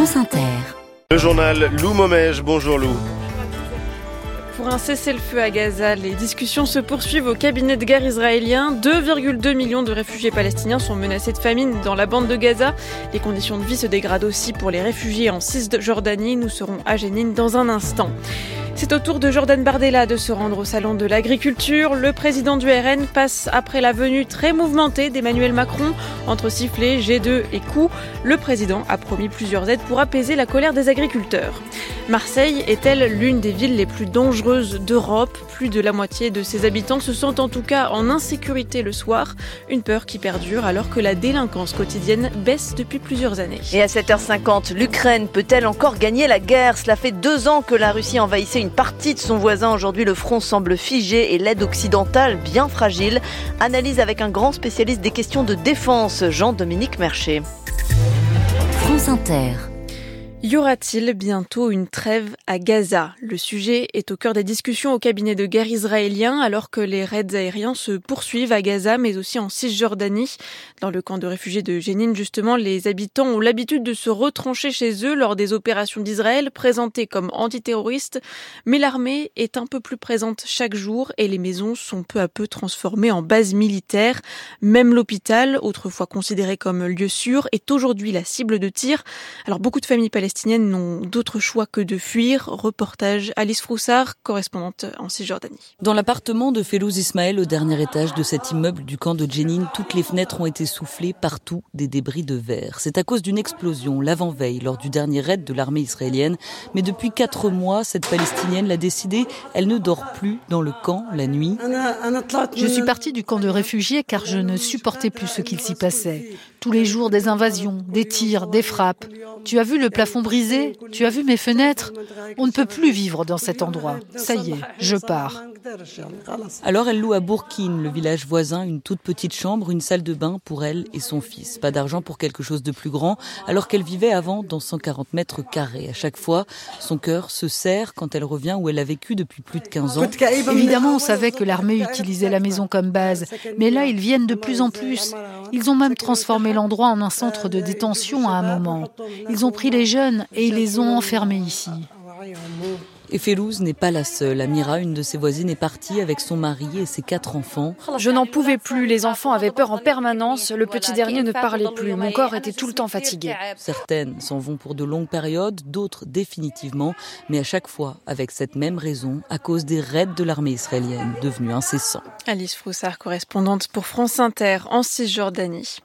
France Inter. Le journal Lou Momège. Bonjour Lou. Pour un cessez-le-feu à Gaza, les discussions se poursuivent au cabinet de guerre israélien. 2,2 millions de réfugiés palestiniens sont menacés de famine dans la bande de Gaza. Les conditions de vie se dégradent aussi pour les réfugiés en Cisjordanie. Nous serons à Génine dans un instant. C'est au tour de Jordan Bardella de se rendre au salon de l'agriculture. Le président du RN passe après la venue très mouvementée d'Emmanuel Macron. Entre sifflets, G2 et coups, le président a promis plusieurs aides pour apaiser la colère des agriculteurs. Marseille est-elle l'une des villes les plus dangereuses d'Europe? Plus de la moitié de ses habitants se sentent en tout cas en insécurité le soir, une peur qui perdure alors que la délinquance quotidienne baisse depuis plusieurs années. Et à 7h50, l'Ukraine peut-elle encore gagner la guerre? Cela fait deux ans que la Russie envahissait une partie de son voisin. Aujourd'hui, le front semble figé et l'aide occidentale bien fragile. Analyse avec un grand spécialiste des questions de défense, Jean-Dominique Mercher. France Inter. Y aura-t-il bientôt une trêve à Gaza? Le sujet est au cœur des discussions au cabinet de guerre israélien alors que les raids aériens se poursuivent à Gaza mais aussi en Cisjordanie. Dans le camp de réfugiés de Jénine, justement, les habitants ont l'habitude de se retrancher chez eux lors des opérations d'Israël présentées comme antiterroristes, mais l'armée est un peu plus présente chaque jour et les maisons sont peu à peu transformées en bases militaires. Même l'hôpital, autrefois considéré comme lieu sûr, est aujourd'hui la cible de tir. Alors beaucoup de familles palestiniennes palestiniennes n'ont d'autre choix que de fuir. Reportage Alice Froussard, correspondante en Cisjordanie. Dans l'appartement de Felouz Ismaël, au dernier étage de cet immeuble du camp de Jenin, toutes les fenêtres ont été soufflées, partout des débris de verre. C'est à cause d'une explosion l'avant-veille lors du dernier raid de l'armée israélienne. Mais depuis quatre mois, cette palestinienne l'a décidé, elle ne dort plus dans le camp la nuit. Je suis partie du camp de réfugiés car je ne supportais plus ce qu'il s'y passait. Tous les jours, des invasions, des tirs, des frappes. Tu as vu le plafond brisé? Tu as vu mes fenêtres? On ne peut plus vivre dans cet endroit. Ça y est, je pars. Alors elle loue à Bourkine, le village voisin, une toute petite chambre, une salle de bain pour elle et son fils. Pas d'argent pour quelque chose de plus grand, alors qu'elle vivait avant dans 140 mètres carrés. À chaque fois, son cœur se serre quand elle revient où elle a vécu depuis plus de 15 ans. Évidemment, on savait que l'armée utilisait la maison comme base, mais là, ils viennent de plus en plus. Ils ont même transformé l'endroit en un centre de détention à un moment. Ils ont pris les jeunes et ils les ont enfermés ici. Et Félouz n'est pas la seule. Amira, une de ses voisines, est partie avec son mari et ses quatre enfants. Je n'en pouvais plus. Les enfants avaient peur en permanence. Le petit dernier ne parlait plus. Mon corps était tout le temps fatigué. Certaines s'en vont pour de longues périodes, d'autres définitivement, mais à chaque fois avec cette même raison, à cause des raids de l'armée israélienne, devenus incessants. Alice Froussard, correspondante pour France Inter en Cisjordanie.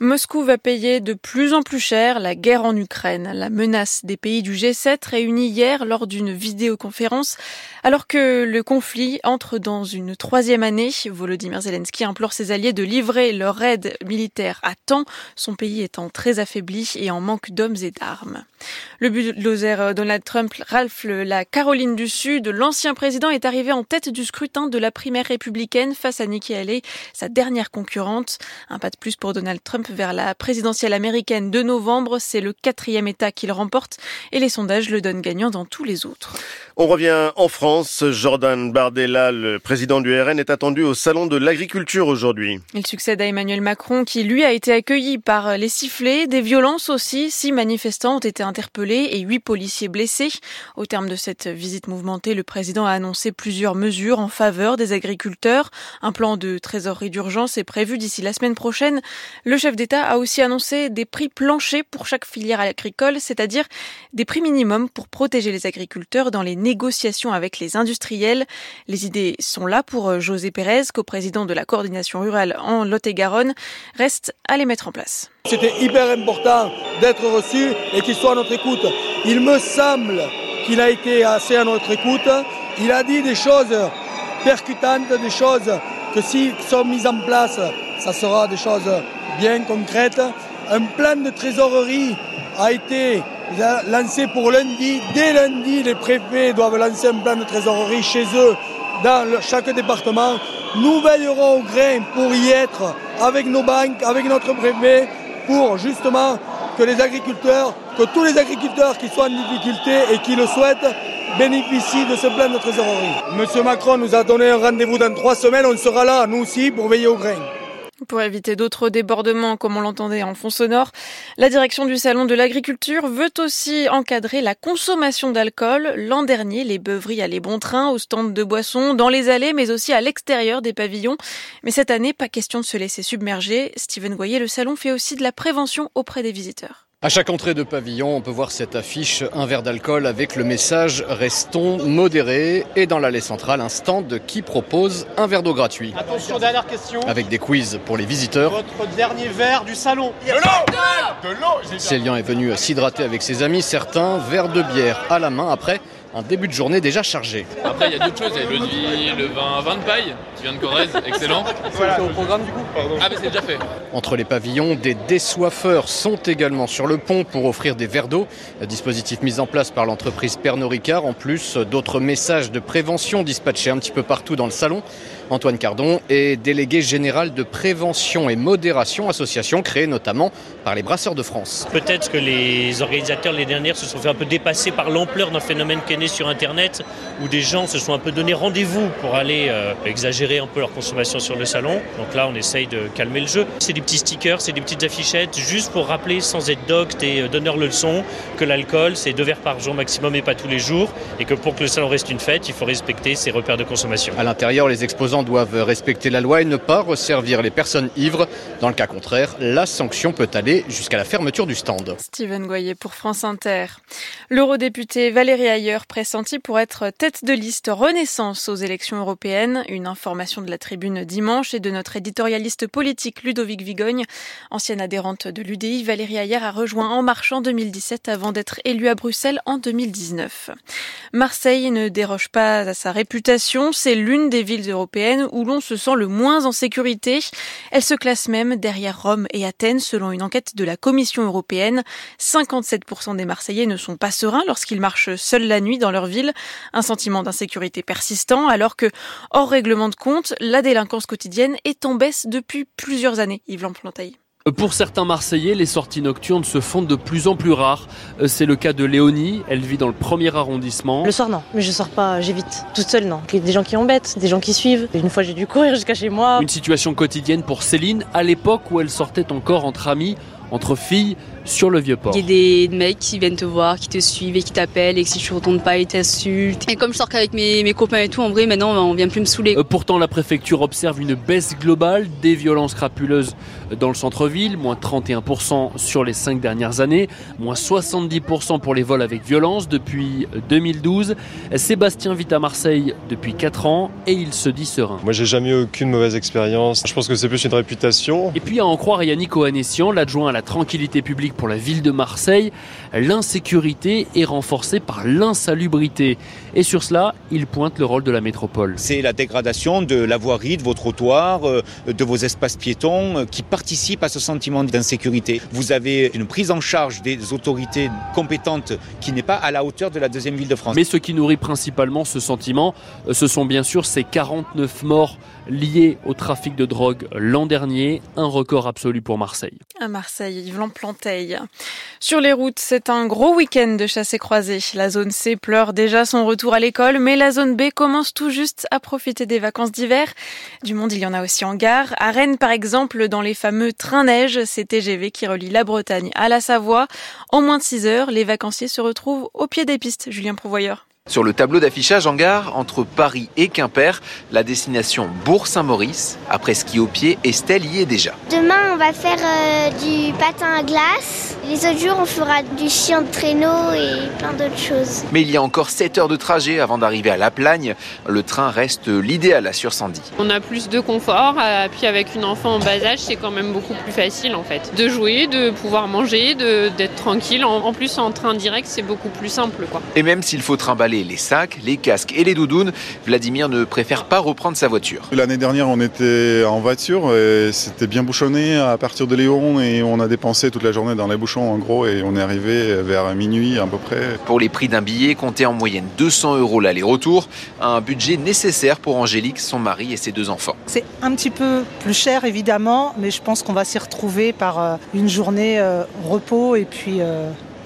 Moscou va payer de plus en plus cher la guerre en Ukraine. La menace des pays du G7 réunis hier lors d'une vidéo conférence. Alors que le conflit entre dans une troisième année, Volodymyr Zelensky implore ses alliés de livrer leur aide militaire à temps, son pays étant très affaibli et en manque d'hommes et d'armes. Le bulldozer Donald Trump ralph la Caroline du Sud. L'ancien président est arrivé en tête du scrutin de la primaire républicaine face à Nikki Haley, sa dernière concurrente. Un pas de plus pour Donald Trump vers la présidentielle américaine de novembre. C'est le quatrième État qu'il remporte et les sondages le donnent gagnant dans tous les autres. On revient en France. Jordan Bardella, le président du RN, est attendu au Salon de l'Agriculture aujourd'hui. Il succède à Emmanuel Macron qui, lui, a été accueilli par les sifflets, des violences aussi. Six manifestants ont été interpellés et huit policiers blessés. Au terme de cette visite mouvementée, le président a annoncé plusieurs mesures en faveur des agriculteurs. Un plan de trésorerie d'urgence est prévu d'ici la semaine prochaine. Le chef d'État a aussi annoncé des prix planchers pour chaque filière agricole, c'est-à-dire des prix minimums pour protéger les agriculteurs dans les négociations avec les industriels. Les idées sont là pour euh, José Pérez, coprésident de la coordination rurale en Lot-et-Garonne. Reste à les mettre en place. C'était hyper important d'être reçu et qu'il soit à notre écoute. Il me semble qu'il a été assez à notre écoute. Il a dit des choses percutantes, des choses que s'ils sont mises en place, ça sera des choses bien concrètes. Un plan de trésorerie a été lancé pour lundi. Dès lundi, les préfets doivent lancer un plan de trésorerie chez eux, dans chaque département. Nous veillerons au grain pour y être avec nos banques, avec notre préfet, pour justement que les agriculteurs, que tous les agriculteurs qui sont en difficulté et qui le souhaitent, bénéficient de ce plan de trésorerie. Monsieur Macron nous a donné un rendez-vous dans trois semaines, on sera là, nous aussi, pour veiller au grain. Pour éviter d'autres débordements comme on l'entendait en fond sonore, la direction du Salon de l'Agriculture veut aussi encadrer la consommation d'alcool. L'an dernier, les beuveries allaient bon train au stand de boissons, dans les allées, mais aussi à l'extérieur des pavillons. Mais cette année, pas question de se laisser submerger. Steven Goyer, le salon fait aussi de la prévention auprès des visiteurs. À chaque entrée de pavillon, on peut voir cette affiche, un verre d'alcool avec le message Restons modérés. Et dans l'allée centrale, un stand qui propose un verre d'eau gratuit. Attention, dernière question. Avec des quiz pour les visiteurs. Votre dernier verre du salon. De l'eau De l'eau Célian est venu s'hydrater avec ses amis, certains verre de bière à la main après un début de journée déjà chargé. Après, il y a d'autres choses. Il y a l'eau de vie, le vin, vin de paille, qui vient de Corrèze, excellent. Voilà, c'est au programme du coup Ah, mais c'est déjà fait. Entre les pavillons, des dessoiffeurs sont également sur le pont pour offrir des verres d'eau. Dispositif mis en place par l'entreprise Pernod Ricard. En plus, d'autres messages de prévention dispatchés un petit peu partout dans le salon. Antoine Cardon est délégué général de prévention et modération, association créée notamment par les Brasseurs de France. Peut-être que les organisateurs les dernières se sont fait un peu dépasser par l'ampleur d'un phénomène qui est né sur Internet, où des gens se sont un peu donné rendez-vous pour aller euh, exagérer un peu leur consommation sur le salon. Donc là, on essaye de calmer le jeu. C'est des petits stickers, c'est des petites affichettes, juste pour rappeler sans être docte et euh, donneur le leçon que l'alcool, c'est deux verres par jour maximum et pas tous les jours, et que pour que le salon reste une fête, il faut respecter ses repères de consommation. À l'intérieur, les exposants doivent respecter la loi et ne pas resservir les personnes ivres. Dans le cas contraire, la sanction peut aller jusqu'à la fermeture du stand. Steven Goyer pour France Inter. L'eurodéputé Valérie Ayer pressenti pour être tête de liste Renaissance aux élections européennes. Une information de la tribune dimanche et de notre éditorialiste politique Ludovic Vigogne. Ancienne adhérente de l'UDI, Valérie Ayer a rejoint En Marche en 2017 avant d'être élue à Bruxelles en 2019. Marseille ne déroge pas à sa réputation. C'est l'une des villes européennes où l'on se sent le moins en sécurité. Elle se classe même derrière Rome et Athènes selon une enquête de la Commission européenne. 57% des Marseillais ne sont pas sereins lorsqu'ils marchent seuls la nuit dans leur ville. Un sentiment d'insécurité persistant alors que, hors règlement de compte, la délinquance quotidienne est en baisse depuis plusieurs années. Yves Lamplantaille. Pour certains Marseillais, les sorties nocturnes se font de plus en plus rares. C'est le cas de Léonie, elle vit dans le premier arrondissement. Le soir non, mais je sors pas, j'évite. Toute seule non. Il y a des gens qui embêtent, des gens qui suivent. Une fois j'ai dû courir jusqu'à chez moi. Une situation quotidienne pour Céline à l'époque où elle sortait encore entre amis, entre filles, sur le vieux port. Il y a des mecs qui viennent te voir, qui te suivent et qui t'appellent et que si tu retournes pas, ils t'insultent. Et comme je sors qu'avec mes, mes copains et tout, en vrai, maintenant, on vient plus me saouler. Euh, pourtant, la préfecture observe une baisse globale des violences crapuleuses dans le centre-ville, moins 31% sur les cinq dernières années, moins 70% pour les vols avec violence depuis 2012. Sébastien vit à Marseille depuis 4 ans et il se dit serein. Moi, j'ai jamais eu aucune mauvaise expérience. Je pense que c'est plus une réputation. Et puis, à en croire Yannick Ohanessian, l'adjoint à la tranquillité publique pour la ville de Marseille, l'insécurité est renforcée par l'insalubrité. Et sur cela, il pointe le rôle de la métropole. C'est la dégradation de la voirie, de vos trottoirs, euh, de vos espaces piétons euh, qui participent à ce sentiment d'insécurité. Vous avez une prise en charge des autorités compétentes qui n'est pas à la hauteur de la deuxième ville de France. Mais ce qui nourrit principalement ce sentiment, euh, ce sont bien sûr ces 49 morts liés au trafic de drogue l'an dernier, un record absolu pour Marseille. À Marseille, Yves Sur les routes, c'est un gros week-end de chasse et croisée. La zone C pleure déjà son retour à l'école, mais la zone B commence tout juste à profiter des vacances d'hiver. Du monde, il y en a aussi en gare. À Rennes, par exemple, dans les fameux trains neige, c'est TGV qui relie la Bretagne à la Savoie. En moins de 6 heures, les vacanciers se retrouvent au pied des pistes. Julien Prouvoyeur. Sur le tableau d'affichage en gare, entre Paris et Quimper, la destination Bourg-Saint-Maurice. Après ski au pied, Estelle y est déjà. Demain, on va faire euh, du patin à glace. Les autres jours, on fera du chien de traîneau et plein d'autres choses. Mais il y a encore 7 heures de trajet avant d'arriver à La Plagne. Le train reste l'idéal à Sur-Sandy. On a plus de confort, euh, puis avec une enfant en bas âge, c'est quand même beaucoup plus facile en fait. De jouer, de pouvoir manger, d'être tranquille. En, en, plus, en train direct, c'est beaucoup plus simple. Quoi. Et même s'il faut trimballer les sacs, les casques et les doudounes, Vladimir ne préfère pas reprendre sa voiture. L'année dernière, on était en voiture et c'était bien bouchonné à partir de Léon et on a dépensé toute la journée dans les bouchons en gros et on est arrivé vers minuit à peu près. Pour les prix d'un billet, comptez en moyenne 200 euros l'aller-retour, un budget nécessaire pour Angélique, son mari et ses deux enfants. C'est un petit peu plus cher évidemment, mais je pense qu'on va s'y retrouver par une journée repos et puis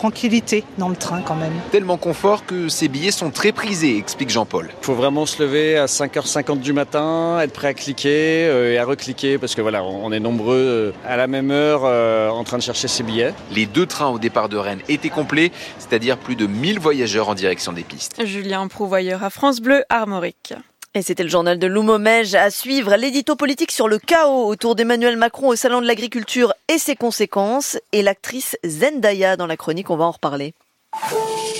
tranquillité dans le train quand même. Tellement confort que ces billets sont très prisés, explique Jean-Paul. Il faut vraiment se lever à 5h50 du matin, être prêt à cliquer euh, et à recliquer parce que voilà, on est nombreux euh, à la même heure euh, en train de chercher ses billets. Les deux trains au départ de Rennes étaient complets, c'est-à-dire plus de 1000 voyageurs en direction des pistes. Julien Prouvoyeur à France Bleu Armorique. Et c'était le journal de Loumomège à suivre l'édito politique sur le chaos autour d'Emmanuel Macron au Salon de l'Agriculture et ses conséquences et l'actrice Zendaya dans la chronique, on va en reparler.